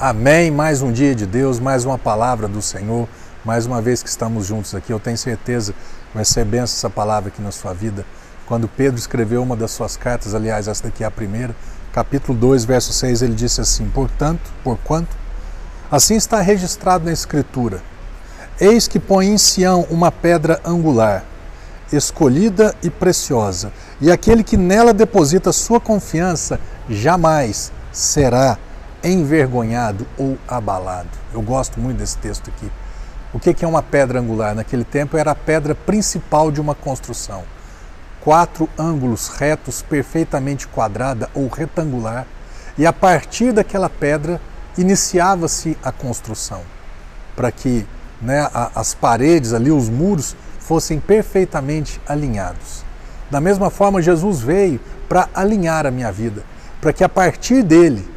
Amém. Mais um dia de Deus, mais uma palavra do Senhor, mais uma vez que estamos juntos aqui. Eu tenho certeza que vai ser benção essa palavra aqui na sua vida. Quando Pedro escreveu uma das suas cartas, aliás, essa daqui é a primeira, capítulo 2, verso 6, ele disse assim: Portanto, porquanto, assim está registrado na Escritura: Eis que põe em Sião uma pedra angular, escolhida e preciosa, e aquele que nela deposita sua confiança jamais será envergonhado ou abalado. Eu gosto muito desse texto aqui. O que é uma pedra angular? Naquele tempo era a pedra principal de uma construção. Quatro ângulos retos, perfeitamente quadrada ou retangular, e a partir daquela pedra iniciava-se a construção, para que né, as paredes ali, os muros, fossem perfeitamente alinhados. Da mesma forma, Jesus veio para alinhar a minha vida, para que a partir dele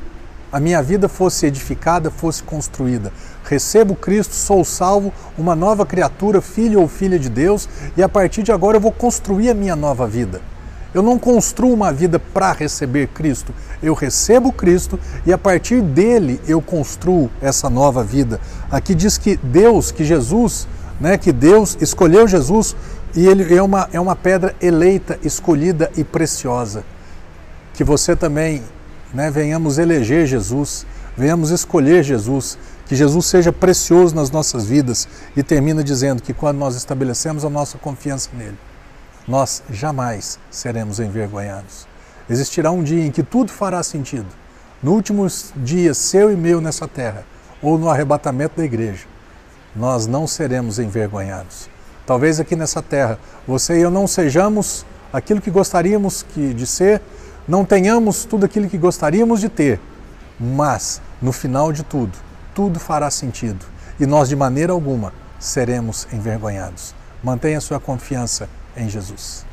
a minha vida fosse edificada, fosse construída. Recebo Cristo, sou salvo, uma nova criatura, filho ou filha de Deus, e a partir de agora eu vou construir a minha nova vida. Eu não construo uma vida para receber Cristo, eu recebo Cristo e a partir dele eu construo essa nova vida. Aqui diz que Deus, que Jesus, né, que Deus escolheu Jesus e ele é uma, é uma pedra eleita, escolhida e preciosa. Que você também né, venhamos eleger Jesus, venhamos escolher Jesus, que Jesus seja precioso nas nossas vidas e termina dizendo que quando nós estabelecemos a nossa confiança nele, nós jamais seremos envergonhados. Existirá um dia em que tudo fará sentido. No último dia seu e meu nessa terra, ou no arrebatamento da igreja, nós não seremos envergonhados. Talvez aqui nessa terra você e eu não sejamos aquilo que gostaríamos que, de ser, não tenhamos tudo aquilo que gostaríamos de ter, mas no final de tudo, tudo fará sentido e nós de maneira alguma seremos envergonhados. Mantenha sua confiança em Jesus.